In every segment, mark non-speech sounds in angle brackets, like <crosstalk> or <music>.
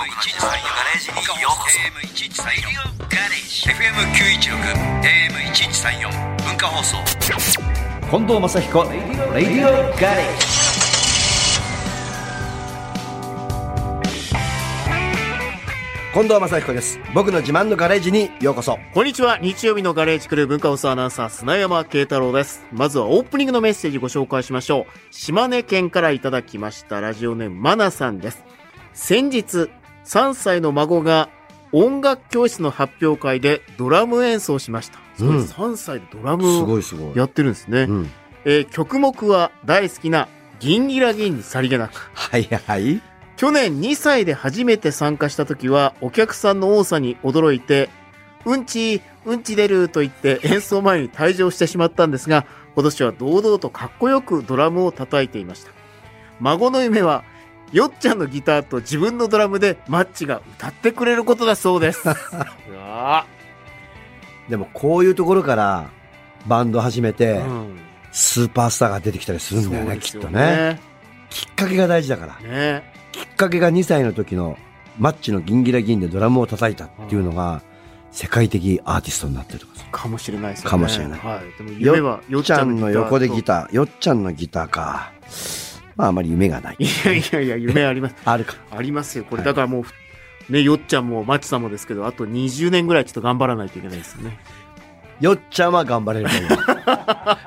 FM1134 ガレージにようこそ FM1134 ガレージ FM916 AM1134 文化放送近藤正彦レディオガレージ近藤正彦です僕の自慢のガレージにようこそこんにちは。日曜日のガレージクルー文化放送アナウンサー、砂山慶太郎です。まずはオープニングのメッセージご紹介しましょう。島根県からいただきましたラジオネームマナさんです。先日、3歳の孫が音楽教室の発表会でドラム演奏しました。うん3歳でドラすムをごいすごいやってるんですね。うん、えー曲目は大好きな銀ギラ銀にさりげなく。はいはい去年2歳で初めて参加した時はお客さんの多さに驚いてうんちうんち出ると言って演奏前に退場してしまったんですが今年は堂々とかっこよくドラムを叩いていました孫の夢はよっちゃんのギターと自分のドラムでマッチが歌ってくれることだそうです。<laughs> うわでもこういうところからバンド始めて、ーうん。スーパースターが出てきたりするんだよねそうですよきっとね。きっかけが大事だから。ね。きっかけが2歳の時のマッチのギンギラギンでドラムを叩いたっていうのが世界的アーティストになってるとかさ。かもしれないですよね。かもしれない。はい、でも夢はよっちゃんの横でギーター。よっちゃんのギターかまああまり夢がないいやいやいや夢あります <laughs> あるかありますよ。これ、はいだからもう、ね、よっちゃんも、まちさんもですけど、あと20年ぐらいちょっと頑張らないといけないですよね。よっちゃんは頑張れると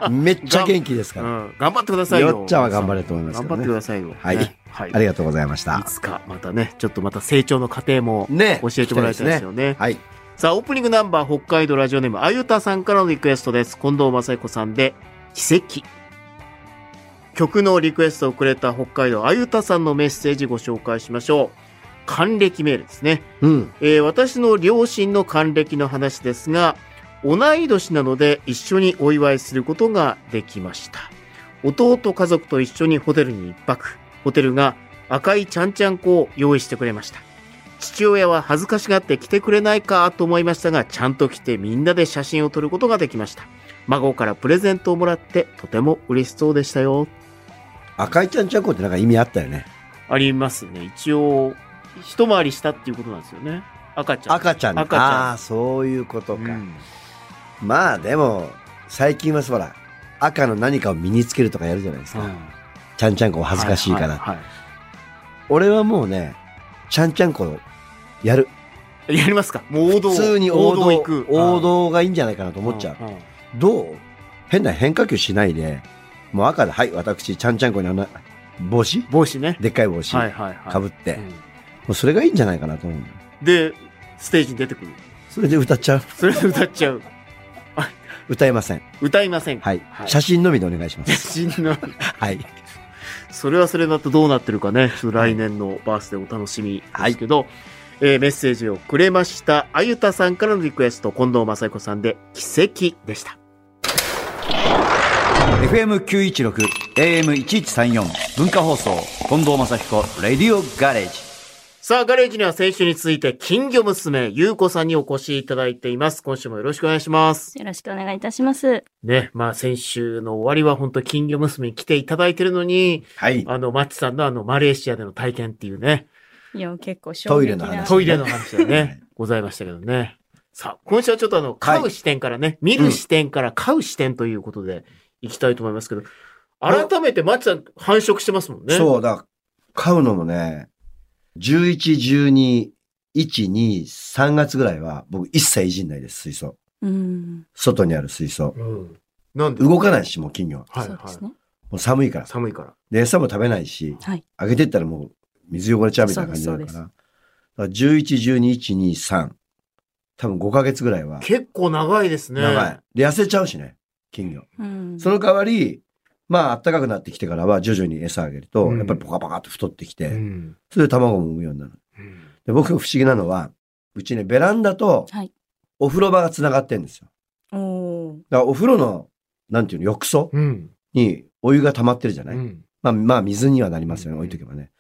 思う <laughs> めっちゃ元気ですから、うん。頑張ってくださいよ。よっちゃんは頑張れると思いますけ頑張ってくださいよ。はいねはい。ありがとうございましたいつか、またね、ちょっとまた成長の過程もね教えてもらいたいですよね。はいさあ、オープニングナンバー、北海道ラジオネーム、あゆたさんからのリクエストです。近藤正彦さんで、奇跡。曲のリクエストをくれた北海道あゆたさんのメッセージご紹介しましょう。還暦メールですね。うんえー私の両親の還暦の話ですが、同い年なので一緒にお祝いすることができました。弟家族と一緒にホテルに一泊。ホテルが赤いちゃんちゃんこを用意してくれました。父親は恥ずかしがって来てくれないかと思いましたが、ちゃんと来てみんなで写真を撮ることができました。孫からプレゼントをもらってとても嬉しそうでしたよ。赤いちゃんちゃんこってなんか意味あったよね。ありますね。一応、一回りしたっていうことなんですよね。赤ちゃん。赤ちゃん。赤ちゃん。ああそういうことか、うん。まあでも最近はほら赤の何かを身につけるとかやるじゃないですか、うん。ちゃんちゃんこ恥ずかしいから、はいはい俺はもうねちゃんちゃんこやる。はいやりますか？もう王道。普通に王道行く。王道がいいんじゃないかなと思っちゃう、どう？変な変化球しないでもう赤ではい私ちゃんちゃんこにあの帽子？帽子ね。でっかい帽子。はいはいはい。かぶって、もうん。うそれがいいんじゃないかなと思う。で、ステージに出てくる。それで歌っちゃう？それで歌っちゃう。<laughs> 歌えません。歌いません。かはい、はい。写真のみでお願いします。写真の。<laughs> はい。それはそれだとどうなってるかね。来年のバースでお楽しみですけど、えーメッセージをくれました、あゆたさんからのリクエスト、近藤正彦さんで、奇跡でした。FM916 AM1134 文化放送近藤正彦レディオガレージさあ、ガレージには先週に続いて、金魚娘、ゆうこさんにお越しいただいています。今週もよろしくお願いします。よろしくお願いいたします。ね、まあ先週の終わりは本当金魚娘に来ていただいてるのに、はいあの、マッチさんのあの、マレーシアでの体験っていうね、いや、結構衝トイレの話トイレの話がはいね、ございましたけどね。さあ、今週はちょっとあの、飼う視点からね、見る視点から飼う視点ということで、いきたいと思いますけど、改めてマッチさん繁殖してますもんね。そうだ買うのもね11、12、1、2、3月ぐらいは僕一切いじんないです、水槽。うん。外にある水槽。うん。なんで？動かないし、もう金魚は。はいはい。そうですね。もう寒いから。寒いから。で、餌も食べないし、はい。あげてったらもう水汚れちゃうみたいな感じになるから。だから11、12、1、2、3。多分5ヶ月ぐらいは。結構長いですね。長い。で、痩せちゃうしね、金魚。うん。その代わり、まあ、暖かくなってきてからは徐々に餌あげると、うんやっぱりポカポカっと太ってきて、うん。それで卵も産むようになる。うんで僕が不思議なのは、うちね、ベランダとはい。お風呂場が繋がってんですよ。おー。だからお風呂の、なんていうの、浴槽うん。にお湯が溜まってるじゃない、うん。まあ、まあ、水にはなりますよね、うん置いとけばね。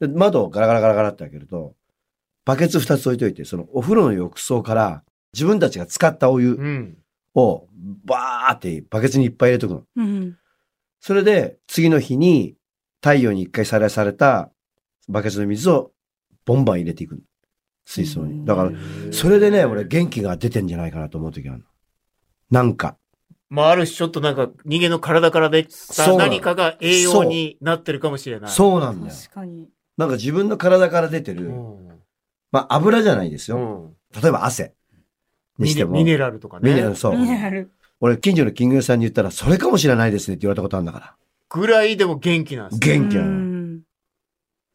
で窓をガラガラガラガラって開けると、バケツ二つ置いといて、そのお風呂の浴槽から自分たちが使ったお湯うん。をバーってバケツにいっぱい入れとくの。うん。それで、次の日に太陽に一回さらされたバケツの水をボンバン入れていく。水槽に。だから、それでね、俺元気が出てんじゃないかなと思う時があるの。なんか。まあ、ある種ちょっとなんか人間の体からできた何かが栄養になってるかもしれない。そうなんだよ。確かに。なんか自分の体から出てる、うん。まあ油じゃないですよ。うん。例えば汗にしても。ミネラルとかね。ミネラル、そう。ミネラル。俺、近所の金魚屋さんに言ったら、それかもしれないですねって言われたことあるんだから。ぐらいでも元気なんですね。元気なの。うん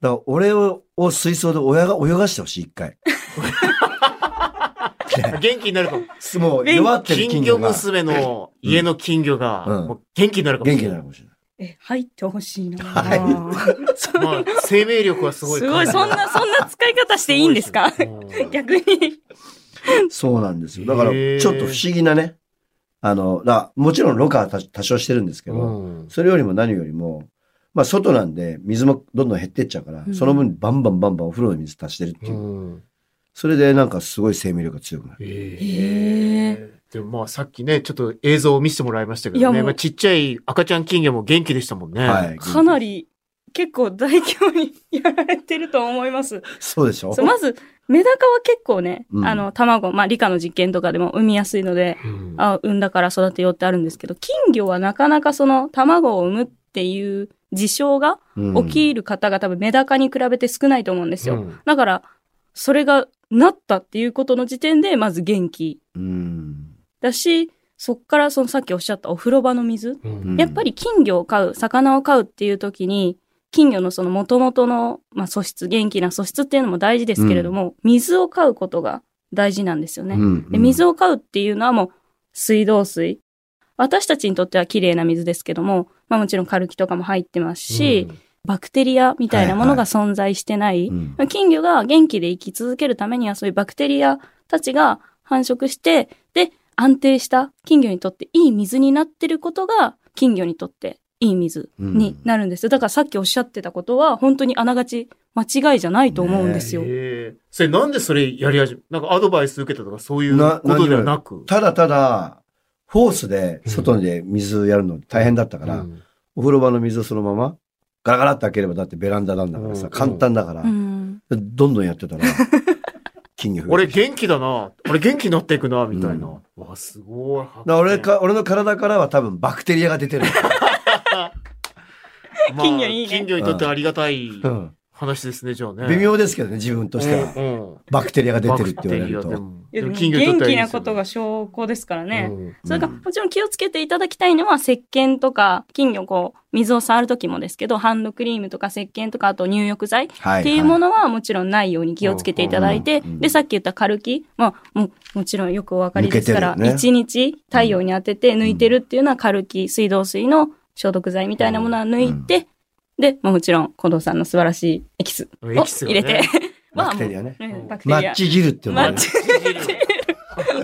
だから、俺をを水槽で親が泳がしてほしい、一回。<laughs> 元気になるかも。もう弱ってる金魚金魚が娘の家の金魚が、元気になるかも元しれない。気になるかもしれない。え、入ってほしいな。はい <laughs> まあ、生命力はすごいすごい、そんな、そんな使い方していいんですか？<laughs> 逆に。<laughs> そうなんですよ。だから、ちょっと不思議なね。あの、だもちろんろ過は多多少してるんですけど、うんそれよりも何よりも、まあ外なんで水もどんどん減ってっちゃうから、うんその分バンバンバンバンお風呂の水足してるっていう。うんそれでなんかすごい生命力が強くなる。へへでもまあさっきね、ちょっと映像を見せてもらいましたけどね、まあ、ちっちゃい赤ちゃん金魚も元気でしたもんね。はい。かなり、結構大規模にやられてると思います。そうでしょ？そうまず、メダカは結構ね、うんあの、卵、まあ理科の実験とかでも産みやすいので、うんあ、産んだから育てようってあるんですけど、金魚はなかなかその卵を産むっていう事象がうん起きる方が多分メダカに比べて少ないと思うんですよ。うんだから、それがなったっていうことの時点で、まず元気うん。だし、そっからそのさっきおっしゃったお風呂場の水。うんやっぱり金魚を飼う、魚を飼うっていう時に、金魚のその元々の、まあ、素質、元気な素質っていうのも大事ですけれども、水を飼うことが大事なんですよね。うんで水を飼うっていうのはもう水道水。私たちにとっては綺麗な水ですけども、まあもちろんカルキとかも入ってますし、バクテリアみたいなものが存在してない。うん金魚が元気で生き続けるためにはそういうバクテリアたちが繁殖して、で、安定した金魚にとっていい水になってることが金魚にとっていい水になるんですよ。だからさっきおっしゃってたことは本当にあながち間違いじゃないと思うんですよ。それなんでそれやり始め、なんかアドバイス受けたとかそういうなことではなく？ただただ、ホースで外で水やるの大変だったから、うんお風呂場の水をそのままガラガラって開ければだってベランダなんだからさ、うん簡単だから、うん。どんどんやってたら、金魚増え俺て元気だな。俺元気になっていくな、みたいな。うんわ、すごい。だから俺か、俺の体からは多分バクテリアが出てる。ま <laughs> あ金魚いいね。金魚にとってありがたいうん。話ですね、じゃあね。微妙ですけどね、自分としては。うん。うんバクテリアが出てるって言われると。バクテリアでも。いやでもでも金魚にとって元気はいいですよなことが証拠ですからね。うん。それから、もちろん気をつけていただきたいのは、石鹸とか、金魚こう、水を触るときもですけど、ハンドクリームとか石鹸とか、あと入浴剤はっていうものはもちろんないように気をつけていただいて、うんうんで、さっき言ったカルキ、まあ、もう、もちろんよくお分かりですから、抜けてるよね。一、日太陽に当てて抜いてるっていうのはカルキ、水道水の消毒剤みたいなものは抜いて、で、まあもちろん、近藤さんの素晴らしいエキスをエキスをね入れて、<laughs> バクテリアね。うんバクテリア。マッチ汁ってマッチ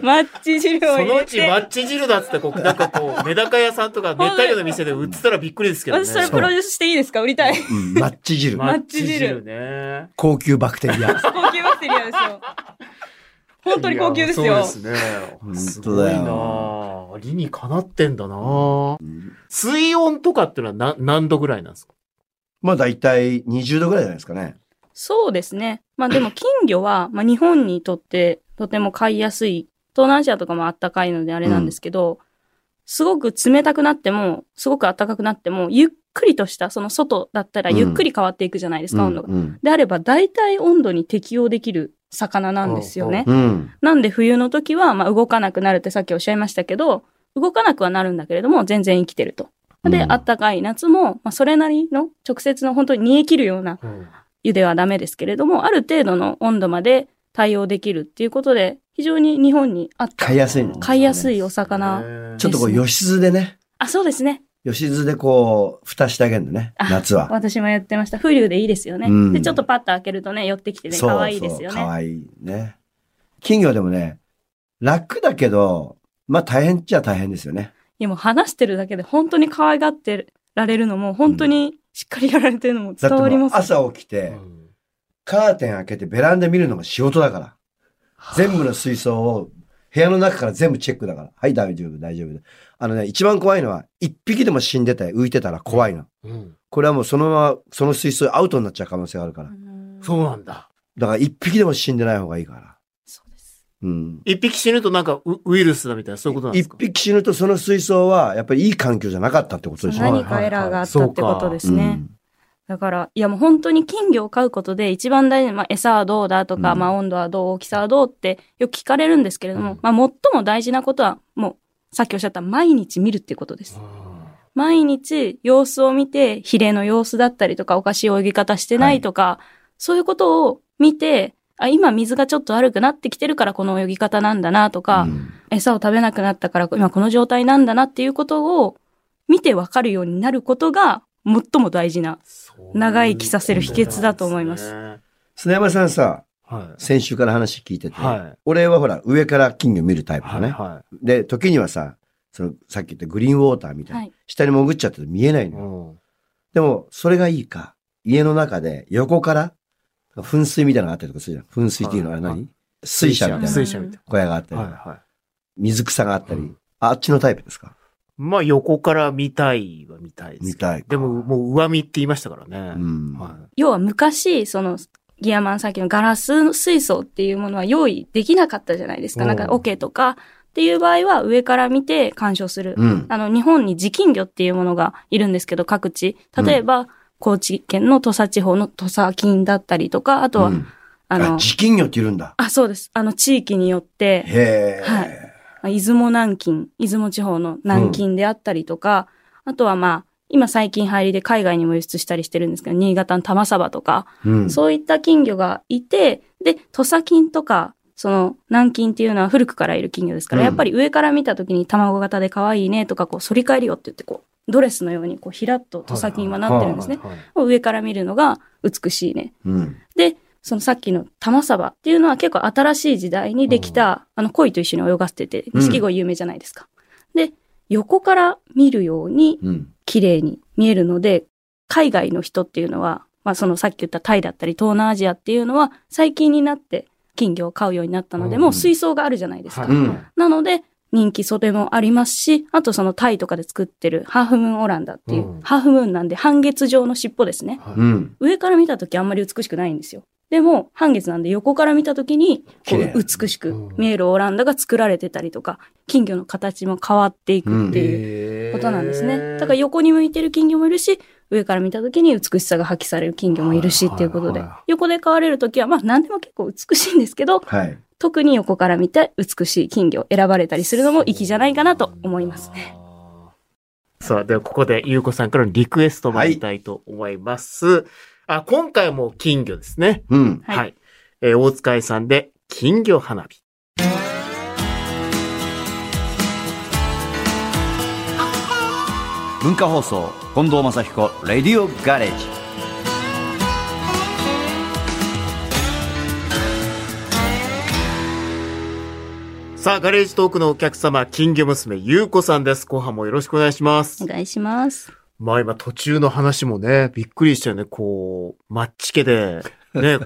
マッチ汁をその入れて。うちマッチ汁だっつって、こう、なんかこう、<laughs> メダカ屋さんとか熱帯魚の店で売ってたらびっくりですけどね。私それプロデュースしていいですか？売りたい。うんマッチ汁。マッチ汁ね。高級バクテリア。高級バクテリアですよ。本当に高級ですよ。そうですね。本す当だよごいなあ理にかなってんだなあ水温とかってのは何何度ぐらいなんですか？まあ大体20度ぐらいじゃないですかね。そうですね。まあでも金魚は、<laughs> まあ日本にとってとても飼いやすい。東南アジアとかもあったかいのであれなんですけど、すごく冷たくなっても、すごく暖かくなっても、ゆっくりとした、その外だったらゆっくり変わっていくじゃないですか、温度が。うんであれば、大体温度に適応できる魚なんですよね。うん。うん。なんで冬の時は、まあ動かなくなるってさっきおっしゃいましたけど、動かなくはなるんだけれども、全然生きてると。で、うんあったかい夏も、まあそれなりの直接の本当に煮え切るような湯ではダメですけれども、ある程度の温度まで対応できるっていうことで、非常に日本にあった。買いやすいの。飼いやすいお魚。ちょっとこう、吉津でね。あ、そうですね。吉津でこう、蓋してあげるのね。あ夏は。私もやってました。風流でいいですよね。うんで、ちょっとパッと開けるとね、寄ってきてね、可愛いですよね。可愛いね。金魚でもね、楽だけど、まあ大変っちゃ大変ですよね。いやもう話してるだけで本当に可愛がってられるのも、本当にしっかりやられてるのも伝わります。朝起きて、カーテン開けてベランダ見るのが仕事だから。全部の水槽を部屋の中から全部チェックだから。はい、大丈夫、大丈夫。あのね、一番怖いのは、一匹でも死んでたり浮いてたら怖いの。うんこれはもうそのまま、その水槽アウトになっちゃう可能性があるから。うんそうなんだ。だから一匹でも死んでない方がいいから。そうです。うん。一匹死ぬとなんかウウイルスだみたいな、そういうことなんです一か匹死ぬとその水槽はやっぱりいい環境じゃなかったってことでしょ？何かエラーがあったってことですね。うんだから、いやもう本当に金魚を飼うことで一番大事な、まあ、餌はどうだとか、うんまあ温度はどう、大きさはどうってよく聞かれるんですけれども、うんまあ最も大事なことは、もう、さっきおっしゃった毎日見るっていうことです。毎日様子を見て、ヒレの様子だったりとか、おかしい泳ぎ方してないとか、そういうことを見て、あ、今水がちょっと悪くなってきてるからこの泳ぎ方なんだなとか、うん。餌を食べなくなったから今この状態なんだなっていうことを見てわかるようになることが最も大事な長生きさせる秘訣だと思います。は砂山さんさ、い。先週から話聞いてて、はい俺はほら、上から金魚見るタイプだね。はで、時にはさ、その、さっき言ったグリーンウォーターみたいな、はい下に潜っちゃって見えないい。のよ。うんでも、それがいいか。家の中で横から、噴水みたいなのがあったりとかするじゃん。噴水っていうのは何、はい水車みたいな水車みたい小屋があったり、な。はいはい。水草があったり、うんあっちのタイプですか？まあ横から見たいは見たいです。見たいかでももう上見って言いましたからね。うん。は要は昔、その、ギアマンさっきのガラス水槽っていうものは用意できなかったじゃないですか。うんなんか、オケとかっていう場合は上から見て鑑賞する。うん。あの、日本に地金魚っていうものがいるんですけど、各地。例えば、高知県の土佐地方の土佐金だったりとか、あとは、うんあの、地金魚っているんだ。あ、そうです。あの、地域によって、へえ。はいまあ出雲南京、出雲地方の南京であったりとか、あとはまあ、今最近入りで海外にも輸出したりしてるんですけど、新潟の玉サバとか、うん。そういった金魚がいて、で、土佐金とか、その、南京っていうのは古くからいる金魚ですから、うんやっぱり上から見た時に卵型で可愛いねとか、こう、反り返るよって言って、こう、ドレスのように、こう、ひらっと土佐金はなってるんですね。上から見るのが美しいね。うん。で、そのさっきの玉サバっていうのは結構新しい時代にできた、あの鯉と一緒に泳がせてて、うん錦鯉有名じゃないですか。で、横から見るようにうん。綺麗に見えるので、海外の人っていうのは、まあそのさっき言ったタイだったり東南アジアっていうのは最近になって金魚を飼うようになったので、うんもう水槽があるじゃないですか。なので、人気袖もありますし、あとそのタイとかで作ってるハーフムーンオランダっていう、うんハーフムーンなんで半月状の尻尾ですね。上から見たときあんまり美しくないんですよ。でも、半月なんで横から見たときに、美しく見えるオランダが作られてたりとか、金魚の形も変わっていくっていうことなんですね。だから横に向いてる金魚もいるし、上から見たときに美しさが発揮される金魚もいるしっていうことではいはいはい、横で飼われるときは、まあ何でも結構美しいんですけど、はい。特に横から見て美しい金魚を選ばれたりするのも粋じゃないかなと思いますね。さあ、ではここでゆうこさんからのリクエスト参りたいと思います。あ、今回も金魚ですね。うん。はいはい。えー大塚愛さんで金魚花火。文化放送近藤正彦レディオガレージさあ、ガレージトークのお客様、金魚娘ゆうこさんです。後半もよろしくお願いしますお。願いします。まあ今途中の話もね、びっくりしたよね。こう、マッチ家で、<laughs> ね、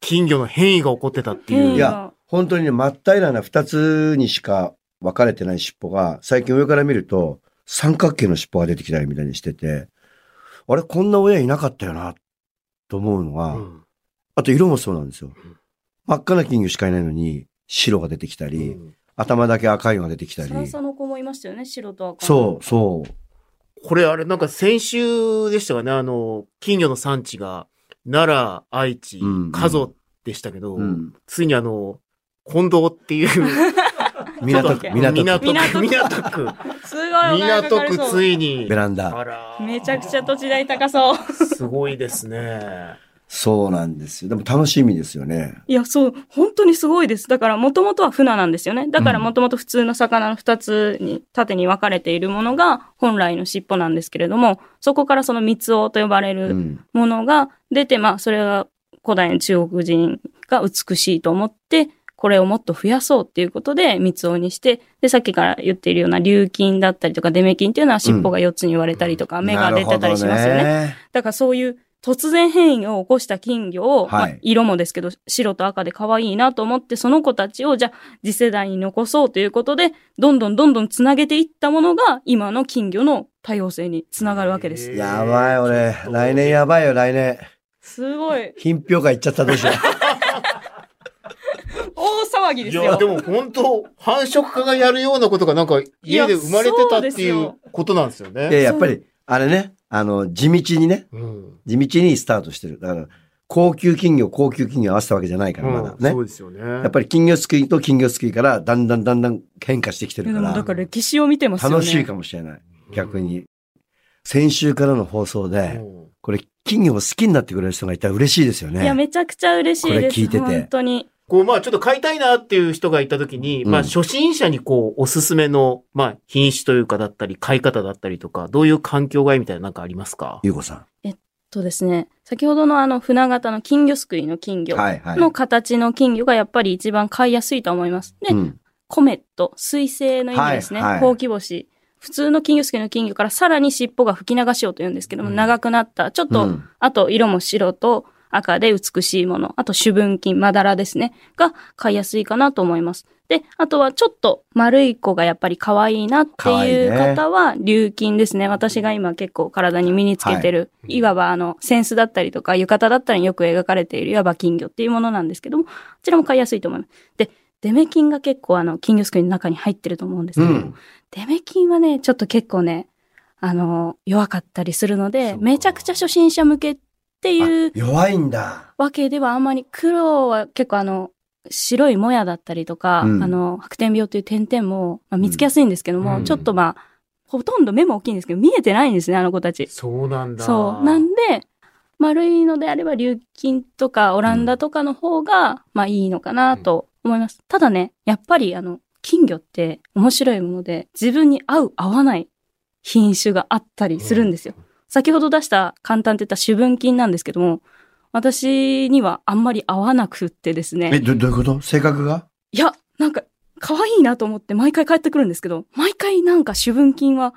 金魚の変異が起こってたっていう。いや、本当にね、真っ平らな二つにしか分かれてない尻尾が、最近上から見ると、三角形の尻尾が出てきたりみたいにしてて、あれ、こんな親いなかったよな、と思うのは、うんあと色もそうなんですよん。真っ赤な金魚しかいないのに、白が出てきたり、うん頭だけ赤いのが出てきたり。サンサの子もいましたよね、白と赤の。そう、そう。これあれなんか先週でしたかね、あの、金魚の産地が奈良、愛知うん、加須でしたけど、うん。ついにあの、近藤っていう、<laughs> 港区、港港区、区、港区。港区、すごい港区ついに。ベ、ランダ。めちゃくちゃ土地代高そう。すごいですね。そうなんですよ。でも楽しみですよね。いや、そう、本当にすごいです。だから、もともとは船なんですよね。だから、もともと普通の魚の二つに、縦に分かれているものが、本来の尻尾なんですけれども、そこからその三つ尾と呼ばれうるん。ものが出て、まあ、それが古代の中国人が美しいと思って、これをもっと増やそうっていうことで、三つ尾にして、で、さっきから言っているような竜金だったりとか、デメ金っていうのは尻尾が四つに割れたりとか、目が出てたりしますよね。ね。だからそういう突然変異を起こした金魚を、はいまあ色もですけど、白と赤で可愛いなと思って、その子たちをじゃあ次世代に残そうということで、どんどんどんどんつなげていったものが、今の金魚の多様性につながるわけです。やばい、俺。来年やばいよ、来年。すごい。品評会行っちゃったどうしよう。<laughs> 騒ぎですよ。いや、でも本当繁殖家がやるようなことがなんか家で生まれてたっていうことなんですよいや、ね。やっぱり、あれね、あの、地道にね、うん。地道にスタートしてる。だから、高級金魚、高級金魚合わせたわけじゃないから、まだね。そうですよね。やっぱり金魚すくいと金魚すくいから、だんだんだんだん変化してきてるから、だから歴史を見てますよね。楽しいかもしれない。逆に。先週からの放送で、うんこれ、金魚を好きになってくれる人がいたら嬉しいですよね。いや、めちゃくちゃ嬉しいです。これ聞いてて本当に。こう、まあちょっと買いたいなっていう人がいたときに、うんまあ初心者にこう、おすすめの、まあ品種というかだったり、買い方だったりとか、どういう環境がいいみたいななんかありますか？ゆうこさそうですね。先ほどのあの、船型の金魚すくいの金ん。魚はいはい。の形の金魚がやっぱり一番飼いやすいと思います。で、うんコメット、水星の意味ですね。はいはいほうき星。普通の金魚すくいの金魚からさらに尻尾が吹き流しようと言うんですけども、うん長くなった。ちょっと、うんあと色も白と赤で美しいもの。あと主文金、まだらですね。が飼いやすいかなと思います。で、あとはちょっと丸い子がやっぱり可愛いなっていいうね方は、琉金ですね。私が今結構体に身につけてる、い、わばあの、センスだったりとか浴衣だったりによく描かれているいわば金魚っていうものなんですけども、こちらも飼いやすいと思います。で、デメキンが結構あの、金魚すくいの中に入ってると思うんですけど、うん。デメキンはね、ちょっと結構ね、あの、弱かったりするのでめちゃくちゃ初心者向けっていうあ弱いんだ。わけではあんまり、黒は結構あの、白いもやだったりとか、うんあの、白点病という点々も、まあ、見つけやすいんですけども、うんちょっとまあ、ほとんど目も大きいんですけど、見えてないんですね、あの子たち。そうなんだ。そう。なんで、丸いのであれば、琉金とかオランダとかの方が、まあいいのかなと思います。ただね、やっぱりあの、金魚って面白いもので、自分に合う合わない品種があったりするんですよ。先ほど出した簡単って言った主文金なんですけども、私にはあんまり合わなくってですえ、ね。ど、どういうこと？性格が？いや、なんか、可愛いなと思って毎回帰ってくるんですけど、毎回なんか主文金は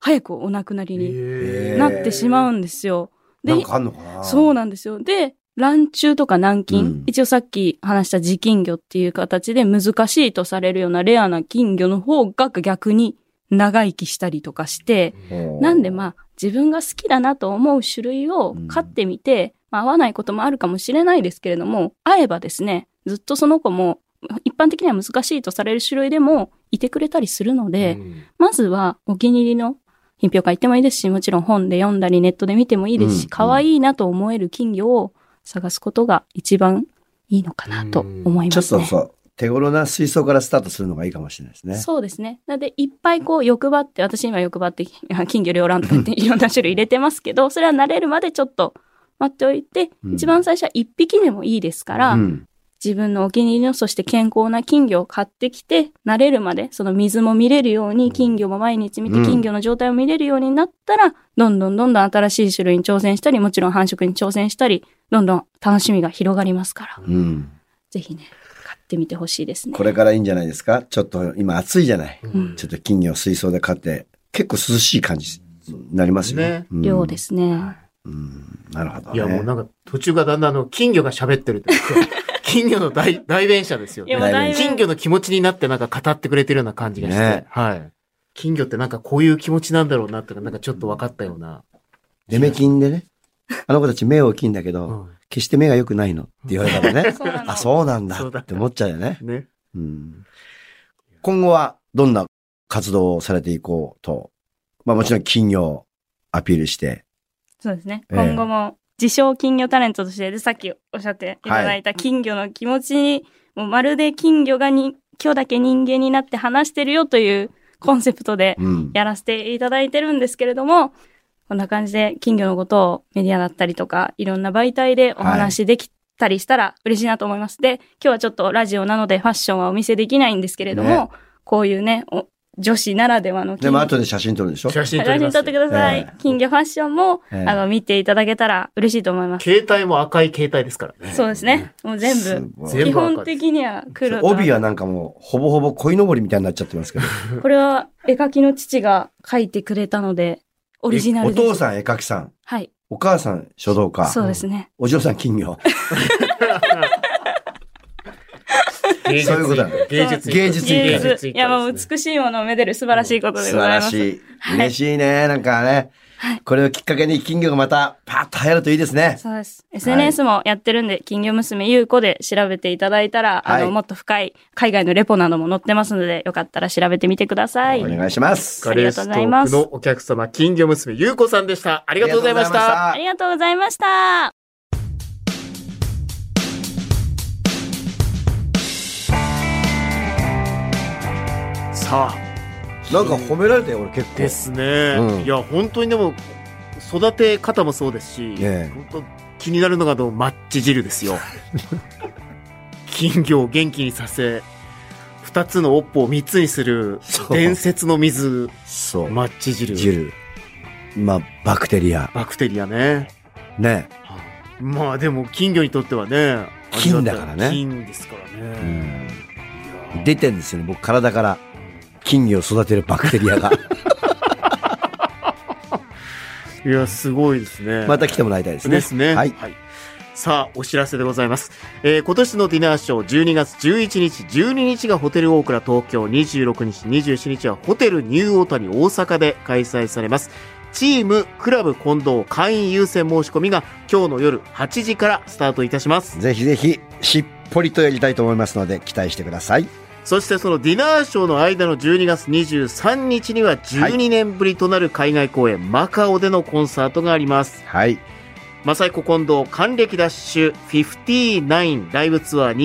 早くお亡くなりになってしまうんですよ。でなんかあんのかな？そうなんですよ。で、卵中とか軟金、うん一応さっき話した地金魚っていう形で難しいとされるようなレアな金魚の方が逆に長生きしたりとかして、なんでまあ自分が好きだなと思う種類を飼ってみて、まあ合わないこともあるかもしれないですけれども、会えばですね、ずっとその子も一般的には難しいとされる種類でもいてくれたりするので、うん。まずはお気に入りの品評会行ってもいいですし、もちろん本で読んだりネットで見てもいいですうんし、可愛いなと思える金魚を探すことが一番いいのかなと思いちょますね。っとそう、手頃な水槽からスタートするのがいいかもしれないですね。そうですね。なので、いっぱいこう欲張って、私今欲張って、<laughs> 金魚両卵とかっていろんな種類入れてますけど、それは慣れるまでちょっと待っておいて、うん一番最初は一匹でもいいですから、うん。自分のお気に入りの、そして健康な金魚を買ってきて、慣れるまで、その水も見れるように、金魚も毎日見て、うん金魚の状態を見れるようになったら、どんどんどんどん新しい種類に挑戦したり、もちろん繁殖に挑戦したり、どんどん楽しみが広がりますから、うん。ぜひね、買ってみてほしいですね。これからいいんじゃないですか？ちょっと今暑いじゃない。うんちょっと金魚を水槽で飼って、結構涼しい感じになりますよ。ねうん量で。すね。うん。なるほど、ね。いや、もうなんか途中がだんだんあの、金魚が喋ってるというか、<laughs> 金魚の代代弁者ですよね金魚の気持ちになってなんか語ってくれてるような感じがして、ねはい。金魚ってなんかこういう気持ちなんだろうなってなんかちょっと分かったような。デメキンでね。あの子たち目大きいんだけど、うん決して目が良くないのって言われたらね。<laughs> そうなんだあ、そうなんだって思っちゃうよね。ね。うん。今後はどんな活動をされていこうと。まあもちろん金魚をアピールして。そうですね。ええ今後も、自称金魚タレントとして、で、さっきおっしゃっていただいた金魚の気持ちに、もうまるで金魚がに、今日だけ人間になって話してるよというコンセプトでうん。やらせていただいてるんですけれども、こんな感じで金魚のことをメディアだったりとか、いろんな媒体でお話できたりしたら嬉しいなと思います。で、今日はちょっとラジオなのでファッションはお見せできないんですけれども、ねこういうね、お女子ならではの金でも魚後で写真撮るでしょ？写真撮写真撮ってください。ええ金魚ファッションも、ええあの、見ていただけたら嬉しいと思います。携帯も赤い携帯ですからね。そうですね。もう全す部。基本的には黒と。帯はなんかもう、ほぼほぼ鯉のぼりみたいになっちゃってますけど。<laughs> これは絵描きの父が描いてくれたので、オリジナおルです。父さん絵描きさん。はい。お母さん書道家。そうですね。お嬢さん金魚。芸術そういうことだね芸術芸術芸術。いや、もう美しいものをめでる素晴らしいことで素ございます。晴らしい。嬉しいね。なんかね。これをきっかけに金魚がまたパッと流行るといいですね。そうです。SNS もやってるんで、金魚娘ゆうこで調べていただいたら、あの、はいもっと深い海外のレポなども載ってますので、よかったら調べてみてください。お願いします。ありがとうございますのお客様、金魚娘ゆうこさんでした。ありがとうございました。ありがとうございました。さあ、なんか褒められたよ、俺結構。ですね。うんいや、本当にでも、育て方もそうですし、ええ本当気になるのがあのマッチ汁ですよ。<laughs> 金魚を元気にさせ、二つの尾っぽを三つにする伝説の水、そう。マッチ汁。汁。まあ、バクテリア。バクテリアね。ね。まあでも金魚にとってはね、金だからね金ですからうね。ん。出てんですよね、僕体から。金魚を育てるバクテリアが。<laughs> いや、すごいですね。また来てもらいたいですね。ですね。はい。さあ、お知らせでございます。えー今年のディナーショー12月11日、12日がホテルオークラ東京、26日、27日はホテルニューオータニ大阪で開催されます。チームクラブ近藤会員優先申し込みが今日の夜8時からスタートいたします。ぜひぜひ、しっぽりとやりたいと思いますので、期待してください。そしてそのディナーショーの間の12月23日には12年ぶりとなる海外公演、マカオでのコンサートがあります。はい。マサイコ近藤還暦ダッシュ59ライブツアー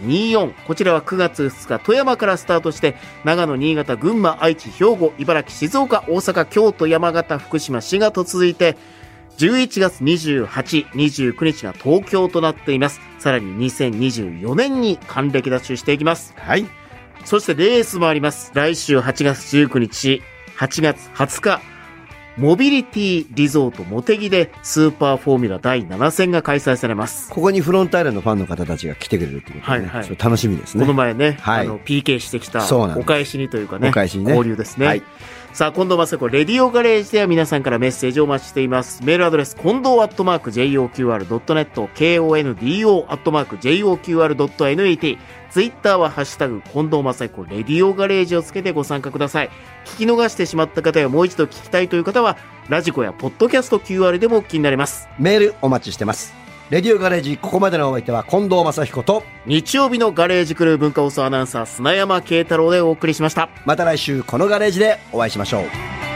2023-2024こちらは9月2日富山からスタートして長野、新潟、群馬、愛知、兵庫、茨城、静岡、大阪、京都、山形、福島、滋賀と続いて11月28、29日が東京となっています。さらに2024年に還暦ダッシュしていきます。はい。そしてレースもあります。来週8月19日、8月20日、モビリティリゾートモテギでスーパーフォーミュラ第7戦が開催されます。ここにフロンターレのファンの方たちが来てくれるってことで、ね、はいはい楽しみですね。この前ね、はいあの PK してきたお返しにというかね、お返しにね交流ですね。はいさあ、近藤正子、レディオガレージでは皆さんからメッセージをお待ちしています。メールアドレス、近藤アットマーク JOQR.net、KONDO アットマーク JOQR.net、ツイッターはハッシュタグ、近藤正子、レディオガレージをつけてご参加ください。聞き逃してしまった方やもう一度聞きたいという方は、ラジコやポッドキャスト QR でもお聞きになれます。メールお待ちしてます。レディオガレージ、ここまでのお相手は近藤正彦と、日曜日のガレージクルー文化放送アナウンサー、砂山慶太郎でお送りしました。また来週このガレージでお会いしましょう。